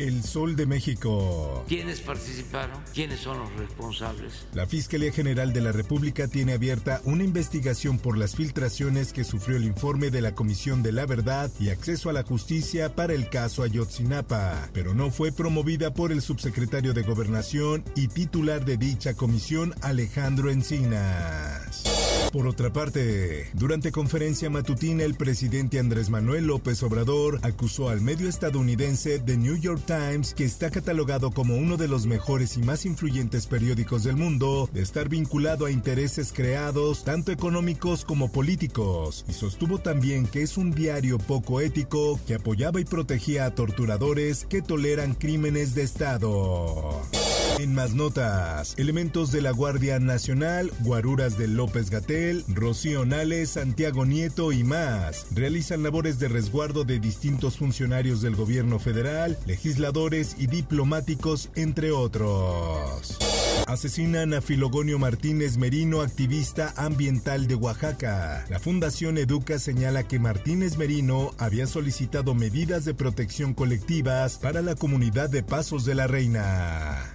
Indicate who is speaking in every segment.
Speaker 1: El Sol de México.
Speaker 2: ¿Quiénes participaron? ¿Quiénes son los responsables?
Speaker 1: La Fiscalía General de la República tiene abierta una investigación por las filtraciones que sufrió el informe de la Comisión de la Verdad y Acceso a la Justicia para el caso Ayotzinapa, pero no fue promovida por el subsecretario de Gobernación y titular de dicha comisión, Alejandro Encinas. Por otra parte, durante conferencia matutina, el presidente Andrés Manuel López Obrador acusó al medio estadounidense The New York Times, que está catalogado como uno de los mejores y más influyentes periódicos del mundo, de estar vinculado a intereses creados, tanto económicos como políticos, y sostuvo también que es un diario poco ético que apoyaba y protegía a torturadores que toleran crímenes de Estado. En más notas, elementos de la Guardia Nacional, guaruras de López Gatel, Rocío Nales, Santiago Nieto y más realizan labores de resguardo de distintos funcionarios del gobierno federal, legisladores y diplomáticos, entre otros. Asesinan a Filogonio Martínez Merino, activista ambiental de Oaxaca. La Fundación Educa señala que Martínez Merino había solicitado medidas de protección colectivas para la comunidad de Pasos de la Reina.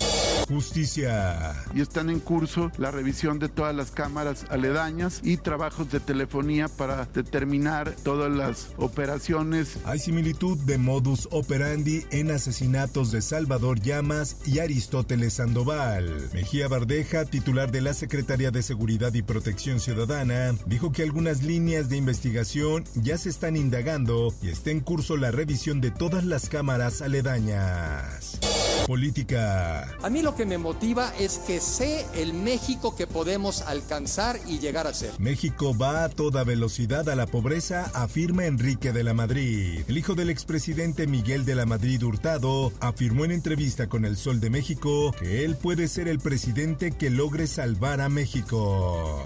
Speaker 1: Justicia.
Speaker 3: Y están en curso la revisión de todas las cámaras aledañas y trabajos de telefonía para determinar todas las operaciones.
Speaker 1: Hay similitud de modus operandi en asesinatos de Salvador Llamas y Aristóteles Sandoval. Mejía Bardeja, titular de la Secretaría de Seguridad y Protección Ciudadana, dijo que algunas líneas de investigación ya se están indagando y está en curso la revisión de todas las cámaras aledañas. Política.
Speaker 4: A mí lo que me motiva es que sé el México que podemos alcanzar y llegar a ser.
Speaker 1: México va a toda velocidad a la pobreza, afirma Enrique de la Madrid. El hijo del expresidente Miguel de la Madrid Hurtado afirmó en entrevista con El Sol de México que él puede ser el presidente que logre salvar a México.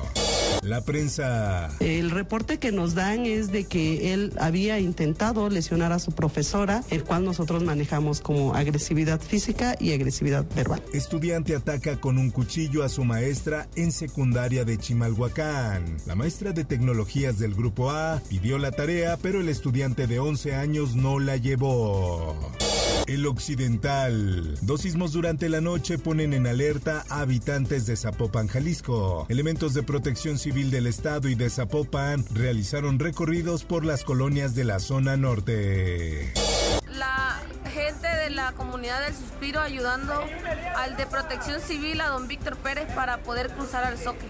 Speaker 1: La prensa.
Speaker 5: El reporte que nos dan es de que él había intentado lesionar a su profesora, el cual nosotros manejamos como agresividad física y agresividad verbal.
Speaker 1: Estudiante ataca con un cuchillo a su maestra en secundaria de Chimalhuacán. La maestra de tecnologías del grupo A pidió la tarea, pero el estudiante de 11 años no la llevó. El Occidental. Dos sismos durante la noche ponen en alerta a habitantes de Zapopan, Jalisco. Elementos de protección civil del estado y de Zapopan realizaron recorridos por las colonias de la zona norte.
Speaker 6: La gente de la comunidad del Suspiro ayudando al de protección civil, a don Víctor Pérez, para poder cruzar al Soque.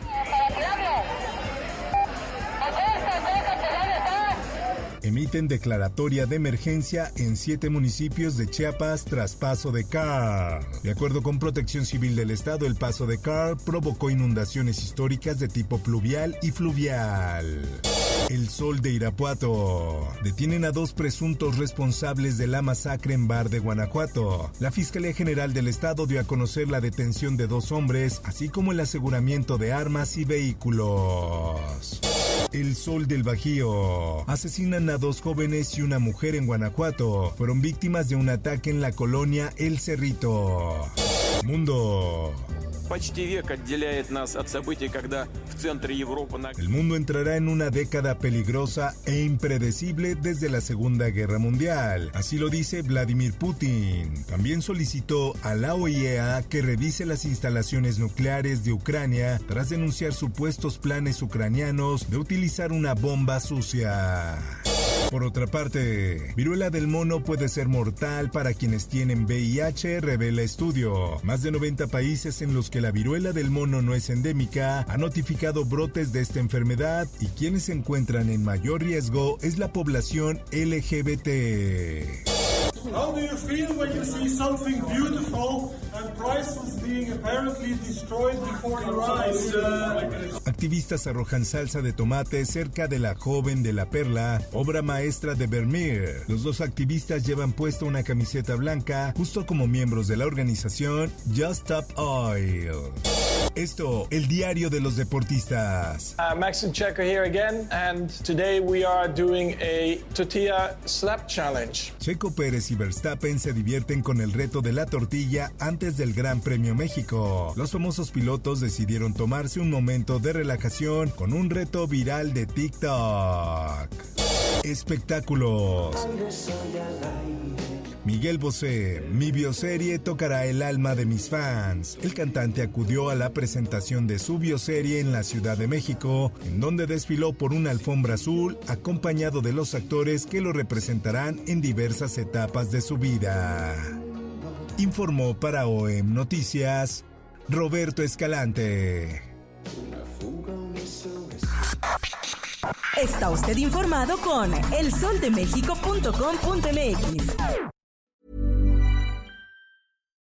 Speaker 1: Emiten declaratoria de emergencia en siete municipios de Chiapas tras paso de CAR. De acuerdo con Protección Civil del Estado, el paso de CAR provocó inundaciones históricas de tipo pluvial y fluvial. El Sol de Irapuato. Detienen a dos presuntos responsables de la masacre en Bar de Guanajuato. La Fiscalía General del Estado dio a conocer la detención de dos hombres, así como el aseguramiento de armas y vehículos. El Sol del Bajío. Asesinan a dos jóvenes y una mujer en Guanajuato. Fueron víctimas de un ataque en la colonia El Cerrito. Mundo. El mundo entrará en una década peligrosa e impredecible desde la Segunda Guerra Mundial. Así lo dice Vladimir Putin. También solicitó a la OIEA que revise las instalaciones nucleares de Ucrania tras denunciar supuestos planes ucranianos de utilizar una bomba sucia. Por otra parte, viruela del mono puede ser mortal para quienes tienen VIH, revela estudio. Más de 90 países en los que la viruela del mono no es endémica han notificado brotes de esta enfermedad y quienes se encuentran en mayor riesgo es la población LGBT.
Speaker 7: How do you feel when you see something beautiful and
Speaker 1: Activistas arrojan salsa de tomate cerca de la joven de la perla, obra maestra de Vermeer. Los dos activistas llevan puesta una camiseta blanca, justo como miembros de la organización Just Stop Oil. Esto, el diario de los deportistas.
Speaker 7: Uh, Max Checo here again, and today we are doing a tortilla slap challenge.
Speaker 1: Checo Pérez y Verstappen se divierten con el reto de la tortilla antes del Gran Premio México. Los famosos pilotos decidieron tomarse un momento de relajación con un reto viral de TikTok. Espectáculos. Miguel Bosé, mi bioserie tocará el alma de mis fans. El cantante acudió a la presentación de su bioserie en la Ciudad de México, en donde desfiló por una alfombra azul acompañado de los actores que lo representarán en diversas etapas de su vida. Informó para OEM Noticias Roberto Escalante.
Speaker 8: Está usted informado con elsoldemexico.com.mx.